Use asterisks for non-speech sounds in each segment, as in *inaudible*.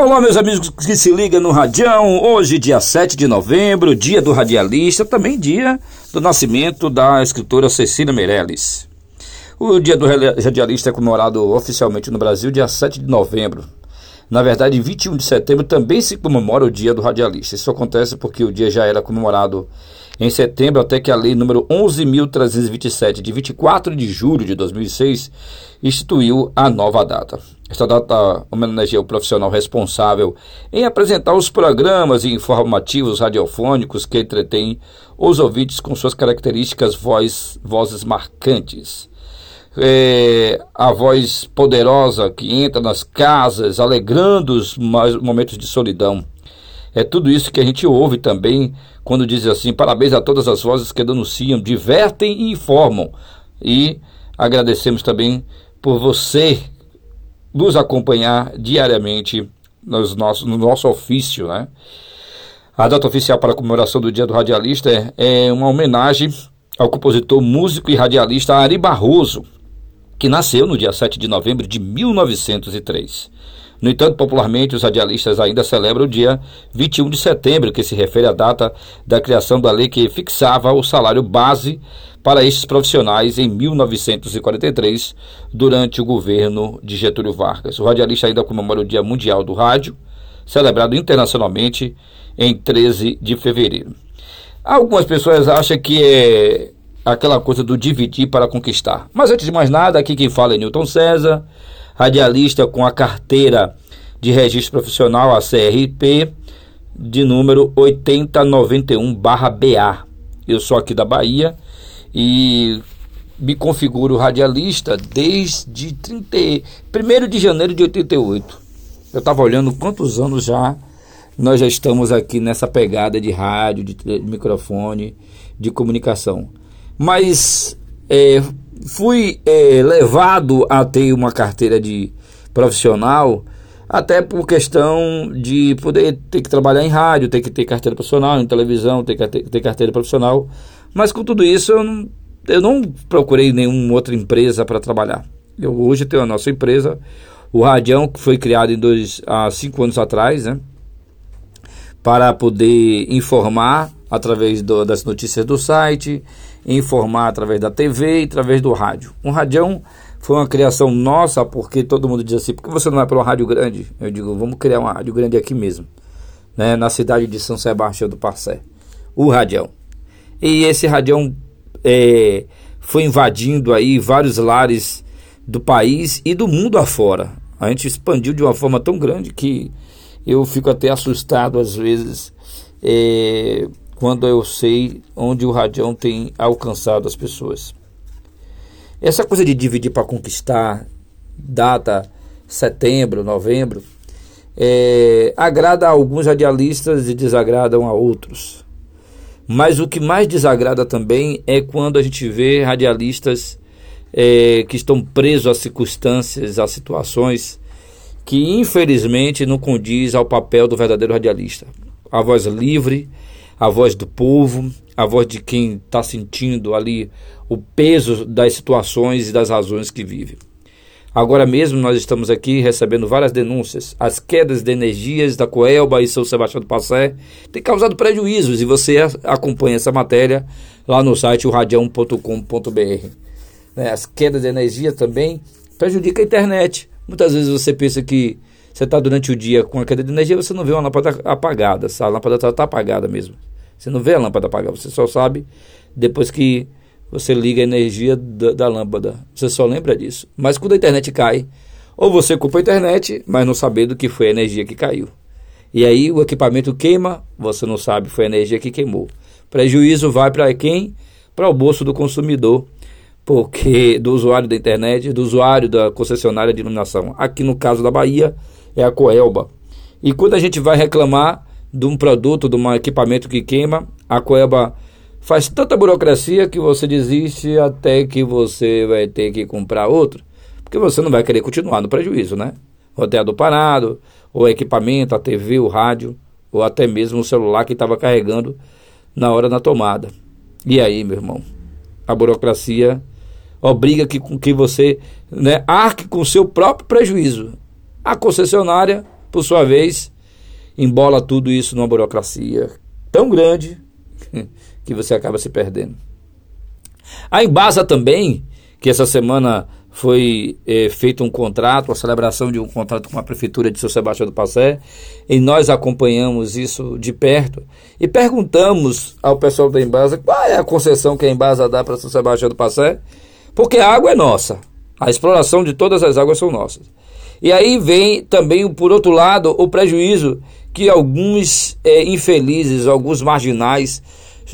Olá, meus amigos que se ligam no Radião. Hoje, dia 7 de novembro, dia do radialista, também dia do nascimento da escritora Cecília Meirelles. O dia do radialista é comemorado oficialmente no Brasil dia 7 de novembro. Na verdade, em 21 de setembro também se comemora o dia do radialista. Isso acontece porque o dia já era comemorado em setembro, até que a lei número 11.327, de 24 de julho de 2006, instituiu a nova data. Esta data homenageia o profissional responsável em apresentar os programas informativos radiofônicos que entretêm os ouvintes com suas características voz, vozes marcantes. É, a voz poderosa que entra nas casas, alegrando os momentos de solidão. É tudo isso que a gente ouve também quando diz assim: parabéns a todas as vozes que denunciam, divertem e informam. E agradecemos também por você nos acompanhar diariamente nos nossos, no nosso ofício, né? A data oficial para a comemoração do Dia do Radialista é, é uma homenagem ao compositor, músico e radialista Ari Barroso, que nasceu no dia 7 de novembro de 1903. No entanto, popularmente, os radialistas ainda celebram o dia 21 de setembro, que se refere à data da criação da lei que fixava o salário base para estes profissionais em 1943, durante o governo de Getúlio Vargas. O radialista ainda comemora o Dia Mundial do Rádio, celebrado internacionalmente em 13 de fevereiro. Algumas pessoas acham que é aquela coisa do dividir para conquistar. Mas antes de mais nada, aqui quem fala é Newton César radialista com a carteira de registro profissional, a CRP, de número 8091-BA. Eu sou aqui da Bahia e me configuro radialista desde 30, 1 de janeiro de 88. Eu estava olhando quantos anos já nós já estamos aqui nessa pegada de rádio, de, de microfone, de comunicação. Mas é, fui é, levado a ter uma carteira de profissional até por questão de poder ter que trabalhar em rádio, ter que ter carteira profissional, em televisão, ter que ter carteira profissional. Mas com tudo isso eu não, eu não procurei nenhuma outra empresa para trabalhar. Eu hoje tenho a nossa empresa, o Radião, que foi criado em dois, há cinco anos atrás, né? Para poder informar através do, das notícias do site, informar através da TV e através do rádio. Um radião foi uma criação nossa, porque todo mundo diz assim, por que você não vai para uma rádio grande? Eu digo, vamos criar uma rádio grande aqui mesmo, né, na cidade de São Sebastião do Passé, o radião. E esse radião é, foi invadindo aí vários lares do país e do mundo afora. A gente expandiu de uma forma tão grande que eu fico até assustado às vezes é, quando eu sei onde o Radião tem alcançado as pessoas. Essa coisa de dividir para conquistar, data setembro, novembro, é, agrada a alguns radialistas e desagradam a outros. Mas o que mais desagrada também é quando a gente vê radialistas é, que estão presos a circunstâncias, a situações que infelizmente não condiz ao papel do verdadeiro radialista. A voz livre, a voz do povo, a voz de quem está sentindo ali o peso das situações e das razões que vive. Agora mesmo nós estamos aqui recebendo várias denúncias. As quedas de energias da Coelba e São Sebastião do Passé têm causado prejuízos e você acompanha essa matéria lá no site radião.com.br. Né, as quedas de energia também prejudicam a internet. Muitas vezes você pensa que você está durante o dia com a queda de energia, você não vê uma lâmpada apagada. A lâmpada está tá apagada mesmo. Você não vê a lâmpada apagada, você só sabe depois que você liga a energia da, da, lâmpada. Você só lembra disso. Mas quando a internet cai, ou você culpa a internet, mas não sabendo que foi a energia que caiu. E aí o equipamento queima, você não sabe, foi a energia que queimou. Prejuízo vai para quem? Para o bolso do consumidor, porque do usuário da internet, do usuário da concessionária de iluminação. Aqui no caso da Bahia é a Coelba. E quando a gente vai reclamar, de um produto, de um equipamento que queima, a Coeba faz tanta burocracia que você desiste até que você vai ter que comprar outro, porque você não vai querer continuar no prejuízo, né? Roteador parado, o equipamento, a TV, o rádio, ou até mesmo o celular que estava carregando na hora da tomada. E aí, meu irmão? A burocracia obriga que, que você né, arque com o seu próprio prejuízo. A concessionária por sua vez, embola tudo isso numa burocracia tão grande *laughs* que você acaba se perdendo. A Embasa também, que essa semana foi é, feito um contrato, a celebração de um contrato com a Prefeitura de São Sebastião do Passé, e nós acompanhamos isso de perto e perguntamos ao pessoal da Embasa qual é a concessão que a Embasa dá para São Sebastião do Passé, porque a água é nossa, a exploração de todas as águas são nossas. E aí vem também, por outro lado, o prejuízo que alguns é, infelizes, alguns marginais,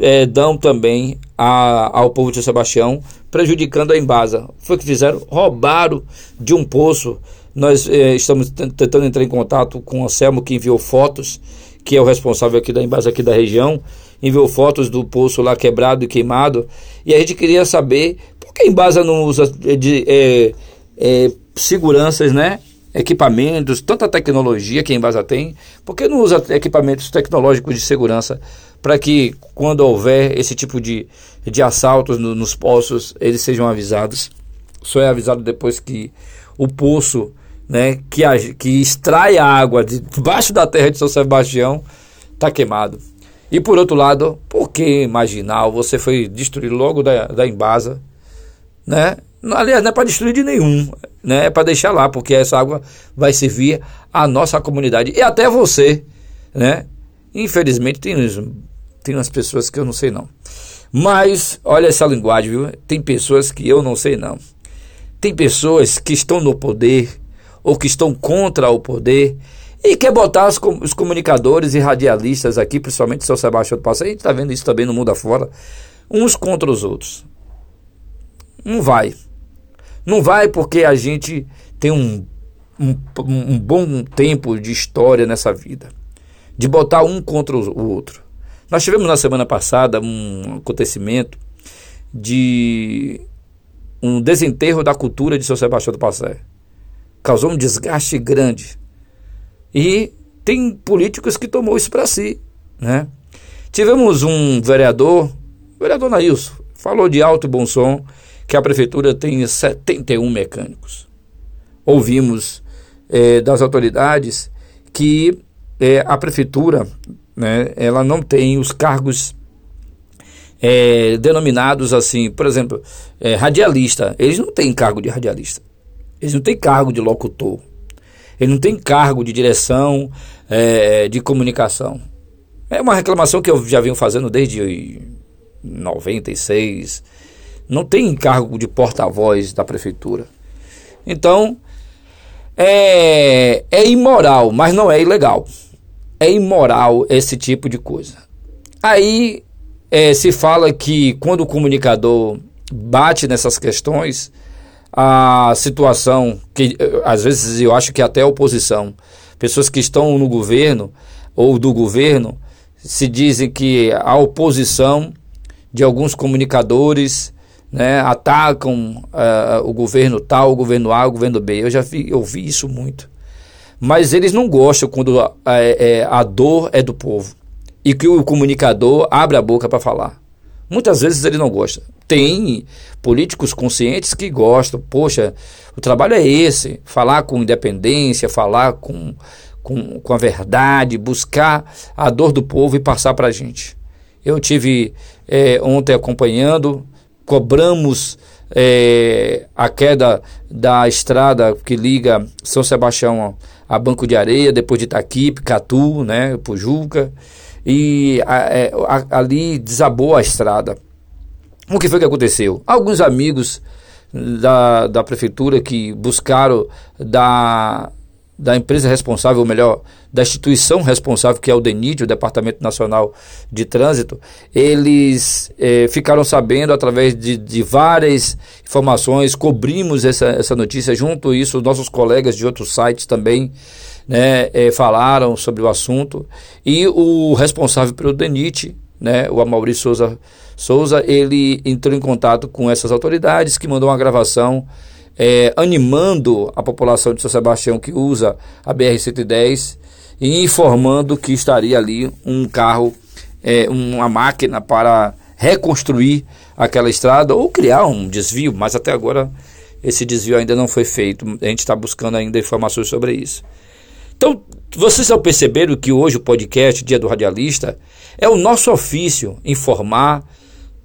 é, dão também a, ao povo de Sebastião, prejudicando a Embasa. Foi o que fizeram? Roubaram de um poço. Nós é, estamos tentando entrar em contato com o Anselmo, que enviou fotos, que é o responsável aqui da Embasa aqui da região, enviou fotos do poço lá quebrado e queimado. E a gente queria saber por que a Embasa não usa de, é, é, seguranças, né? Equipamentos, tanta tecnologia que a Embasa tem, por que não usa equipamentos tecnológicos de segurança para que quando houver esse tipo de, de assaltos no, nos poços, eles sejam avisados? Só é avisado depois que o poço né, que, a, que extrai a água de debaixo da terra de São Sebastião está queimado. E por outro lado, por que marginal você foi destruir logo da, da Embasa, né? Aliás, não é para destruir de nenhum, né? É para deixar lá, porque essa água vai servir à nossa comunidade e até você, né? Infelizmente tem, tem umas pessoas que eu não sei não. Mas olha essa linguagem, viu? Tem pessoas que eu não sei não. Tem pessoas que estão no poder ou que estão contra o poder e quer botar os, os comunicadores e radialistas aqui, principalmente São Sebastião do Passo, a gente está vendo isso também no mundo afora, uns contra os outros. Não vai. Não vai porque a gente tem um, um, um bom tempo de história nessa vida. De botar um contra o outro. Nós tivemos na semana passada um acontecimento de um desenterro da cultura de São Sebastião do Passé. Causou um desgaste grande. E tem políticos que tomou isso para si, né? Tivemos um vereador, o vereador Nailson, falou de alto e bom som que a prefeitura tem 71 mecânicos. Ouvimos é, das autoridades que é, a prefeitura né, ela não tem os cargos é, denominados assim, por exemplo, é, radialista. Eles não têm cargo de radialista. Eles não têm cargo de locutor. Eles não têm cargo de direção é, de comunicação. É uma reclamação que eu já venho fazendo desde 96, não tem encargo de porta-voz da prefeitura. Então, é, é imoral, mas não é ilegal. É imoral esse tipo de coisa. Aí é, se fala que quando o comunicador bate nessas questões, a situação que às vezes eu acho que até a oposição, pessoas que estão no governo ou do governo, se dizem que a oposição de alguns comunicadores né, atacam uh, o governo tal, o governo A, o governo B. Eu já vi, eu vi isso muito. Mas eles não gostam quando a, a, é, a dor é do povo e que o comunicador abre a boca para falar. Muitas vezes ele não gosta. Tem políticos conscientes que gostam. Poxa, o trabalho é esse: falar com independência, falar com, com, com a verdade, buscar a dor do povo e passar para a gente. Eu tive é, ontem acompanhando cobramos é, a queda da estrada que liga São Sebastião a Banco de Areia, depois de Itaquipe, Catu, né, Pujuca, e a, é, a, ali desabou a estrada. O que foi que aconteceu? Alguns amigos da, da prefeitura que buscaram da da empresa responsável, ou melhor, da instituição responsável, que é o DENIT, o Departamento Nacional de Trânsito, eles eh, ficaram sabendo através de, de, várias informações, cobrimos essa, essa notícia, junto a isso, nossos colegas de outros sites também né, eh, falaram sobre o assunto, e o responsável pelo DENIT, né, o Amaury Souza, Souza, ele entrou em contato com essas autoridades, que mandou uma gravação é, animando a população de São Sebastião que usa a BR-110 e informando que estaria ali um carro, é, uma máquina para reconstruir aquela estrada ou criar um desvio, mas até agora esse desvio ainda não foi feito. A gente está buscando ainda informações sobre isso. Então, vocês já perceberam que hoje o podcast Dia do Radialista é o nosso ofício informar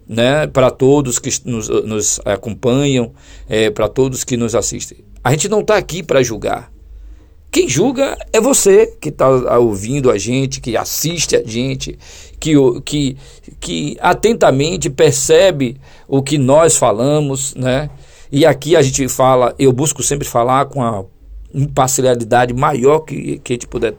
né, para todos que nos, nos acompanham, é, para todos que nos assistem. A gente não está aqui para julgar. Quem julga é você que está ouvindo a gente, que assiste a gente, que, que, que atentamente percebe o que nós falamos, né? E aqui a gente fala, eu busco sempre falar com a imparcialidade maior que, que a gente puder,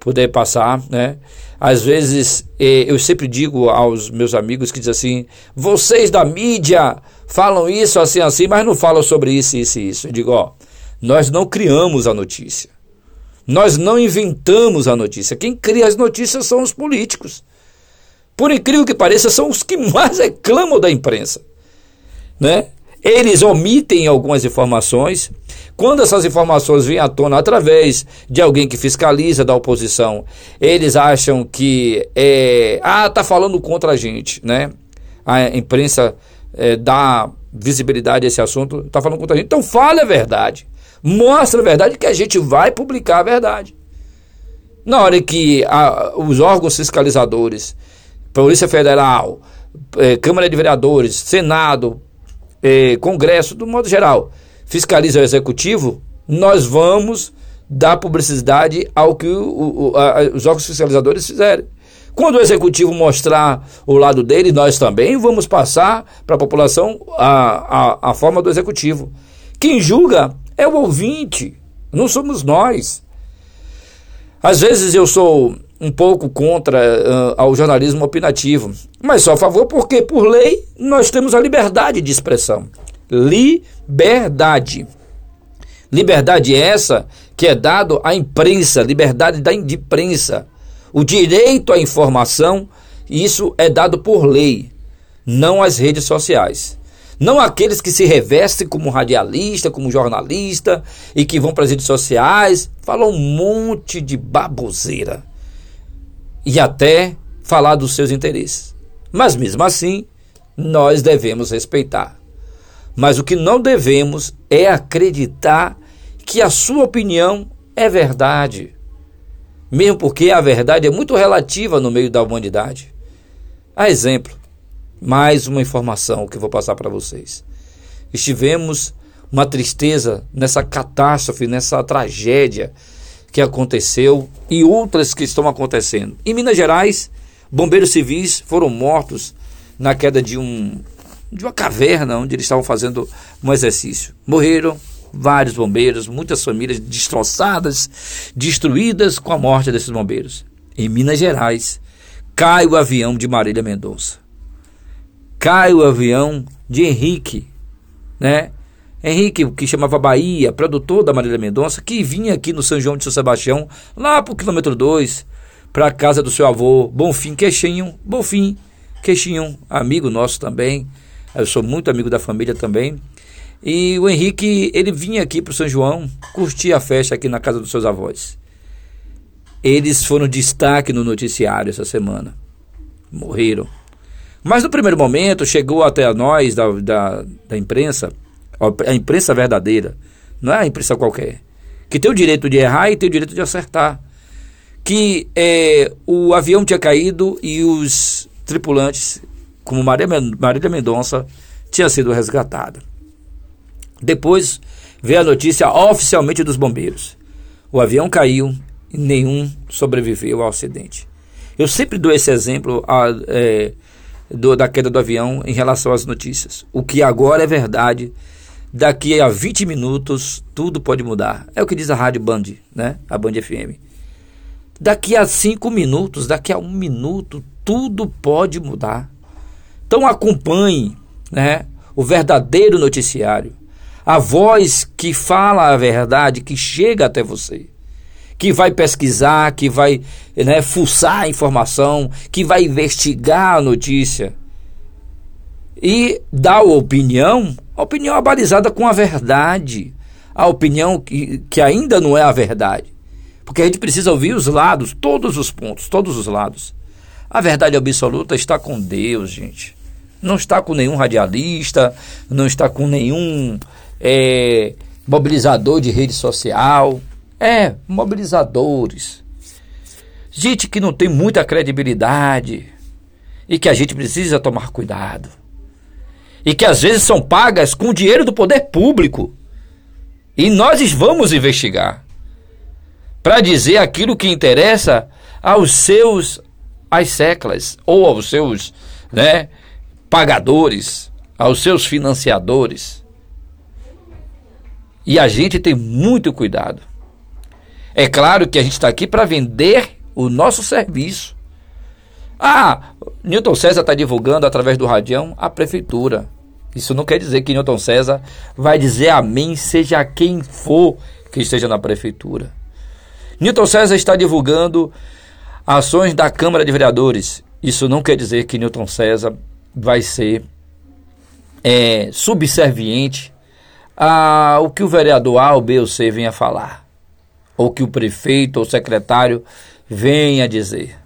puder passar, né? Às vezes, eh, eu sempre digo aos meus amigos que dizem assim, vocês da mídia falam isso assim, assim, mas não falam sobre isso, isso isso. Eu digo, ó, nós não criamos a notícia. Nós não inventamos a notícia. Quem cria as notícias são os políticos. Por incrível que pareça, são os que mais reclamam da imprensa. Né? Eles omitem algumas informações. Quando essas informações vêm à tona através de alguém que fiscaliza da oposição, eles acham que é, ah, tá falando contra a gente, né? A imprensa é, dá visibilidade a esse assunto, tá falando contra a gente. Então fale a verdade. Mostre a verdade que a gente vai publicar a verdade. Na hora que a, os órgãos fiscalizadores, Polícia Federal, é, Câmara de Vereadores, Senado, eh, Congresso, do modo geral, fiscaliza o Executivo, nós vamos dar publicidade ao que o, o, a, os órgãos fiscalizadores fizerem. Quando o Executivo mostrar o lado dele, nós também vamos passar para a população a, a forma do Executivo. Quem julga é o ouvinte, não somos nós. Às vezes eu sou um pouco contra uh, ao jornalismo opinativo, mas só a favor porque, por lei, nós temos a liberdade de expressão. Liberdade. Liberdade essa que é dado à imprensa, liberdade da imprensa. O direito à informação, isso é dado por lei, não às redes sociais. Não aqueles que se revestem como radialista, como jornalista e que vão para as redes sociais, falam um monte de baboseira e até falar dos seus interesses. Mas mesmo assim, nós devemos respeitar. Mas o que não devemos é acreditar que a sua opinião é verdade. Mesmo porque a verdade é muito relativa no meio da humanidade. A exemplo, mais uma informação que vou passar para vocês. Estivemos uma tristeza nessa catástrofe, nessa tragédia que aconteceu e outras que estão acontecendo. Em Minas Gerais, bombeiros civis foram mortos na queda de um de uma caverna onde eles estavam fazendo um exercício. Morreram vários bombeiros, muitas famílias destroçadas, destruídas com a morte desses bombeiros. Em Minas Gerais, cai o avião de Marília Mendonça. Cai o avião de Henrique, né? Henrique, que chamava Bahia, produtor da Marília Mendonça, que vinha aqui no São João de São Sebastião, lá pro quilômetro 2, para a casa do seu avô, Bonfim Queixinho, Bonfim Queixinho, amigo nosso também. Eu sou muito amigo da família também. E o Henrique, ele vinha aqui pro São João, curtir a festa aqui na casa dos seus avós. Eles foram destaque no noticiário essa semana. Morreram. Mas no primeiro momento chegou até nós da, da, da imprensa a imprensa verdadeira, não é a imprensa qualquer, que tem o direito de errar e tem o direito de acertar. Que é, o avião tinha caído e os tripulantes, como Maria, Marília Mendonça, tinha sido resgatada. Depois veio a notícia oficialmente dos bombeiros. O avião caiu e nenhum sobreviveu ao acidente. Eu sempre dou esse exemplo a, é, do, da queda do avião em relação às notícias. O que agora é verdade daqui a 20 minutos tudo pode mudar. É o que diz a Rádio Band, né? A Band FM. Daqui a 5 minutos, daqui a um minuto, tudo pode mudar. Então acompanhe, né? O verdadeiro noticiário. A voz que fala a verdade, que chega até você. Que vai pesquisar, que vai né, fuçar a informação, que vai investigar a notícia. E dar opinião opinião abalizada com a verdade. A opinião que, que ainda não é a verdade. Porque a gente precisa ouvir os lados, todos os pontos, todos os lados. A verdade absoluta está com Deus, gente. Não está com nenhum radialista, não está com nenhum é, mobilizador de rede social. É, mobilizadores. Gente que não tem muita credibilidade e que a gente precisa tomar cuidado. E que às vezes são pagas com dinheiro do poder público. E nós vamos investigar para dizer aquilo que interessa aos seus as seclas ou aos seus, né, pagadores, aos seus financiadores. E a gente tem muito cuidado. É claro que a gente está aqui para vender o nosso serviço. Ah, Newton César está divulgando através do Radião a prefeitura. Isso não quer dizer que Newton César vai dizer amém, seja quem for que esteja na prefeitura. Newton César está divulgando ações da Câmara de Vereadores. Isso não quer dizer que Newton César vai ser é, subserviente ao que o vereador A, ou B ou C venha falar, ou que o prefeito ou secretário venha dizer.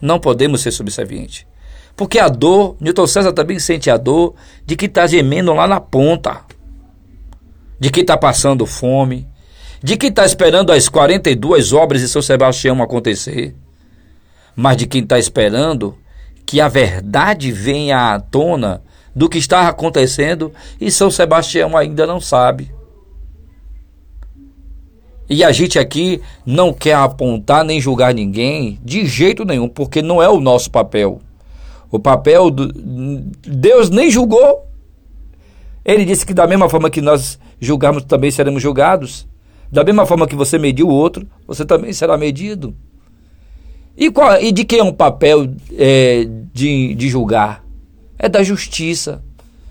Não podemos ser subservientes. Porque a dor, Newton César também sente a dor de que está gemendo lá na ponta, de que está passando fome, de que está esperando as 42 obras de São Sebastião acontecer, mas de quem está esperando que a verdade venha à tona do que está acontecendo e São Sebastião ainda não sabe. E a gente aqui não quer apontar nem julgar ninguém de jeito nenhum, porque não é o nosso papel. O papel do Deus nem julgou. Ele disse que da mesma forma que nós julgamos também seremos julgados. Da mesma forma que você mediu o outro, você também será medido. E, qual, e de quem é um papel é, de, de julgar? É da justiça,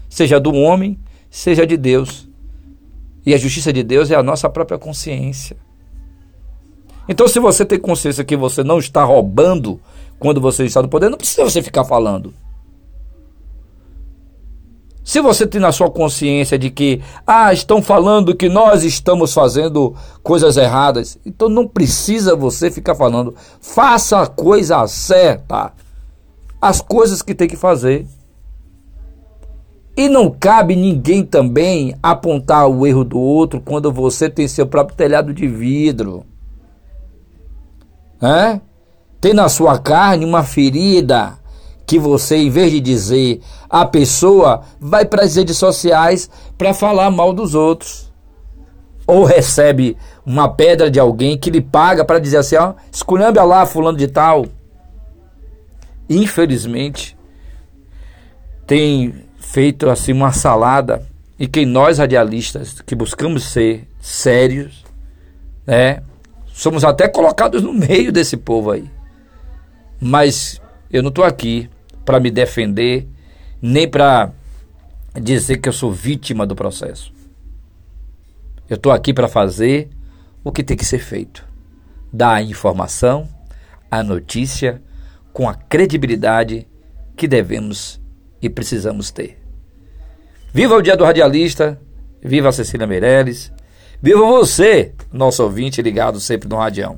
seja do homem, seja de Deus. E a justiça de Deus é a nossa própria consciência. Então, se você tem consciência que você não está roubando quando você está no poder, não precisa você ficar falando. Se você tem na sua consciência de que, ah, estão falando que nós estamos fazendo coisas erradas, então não precisa você ficar falando. Faça a coisa certa. As coisas que tem que fazer. E não cabe ninguém também apontar o erro do outro quando você tem seu próprio telhado de vidro. É? Tem na sua carne uma ferida que você, em vez de dizer a pessoa, vai para as redes sociais para falar mal dos outros. Ou recebe uma pedra de alguém que lhe paga para dizer assim, ó, esculhamba lá fulano de tal. Infelizmente, tem feito assim uma salada e que nós radialistas que buscamos ser sérios, né, somos até colocados no meio desse povo aí. Mas eu não estou aqui para me defender, nem para dizer que eu sou vítima do processo. Eu estou aqui para fazer o que tem que ser feito: dar a informação, a notícia, com a credibilidade que devemos e precisamos ter. Viva o Dia do Radialista, viva a Cecília Meirelles, viva você, nosso ouvinte ligado sempre no Radião.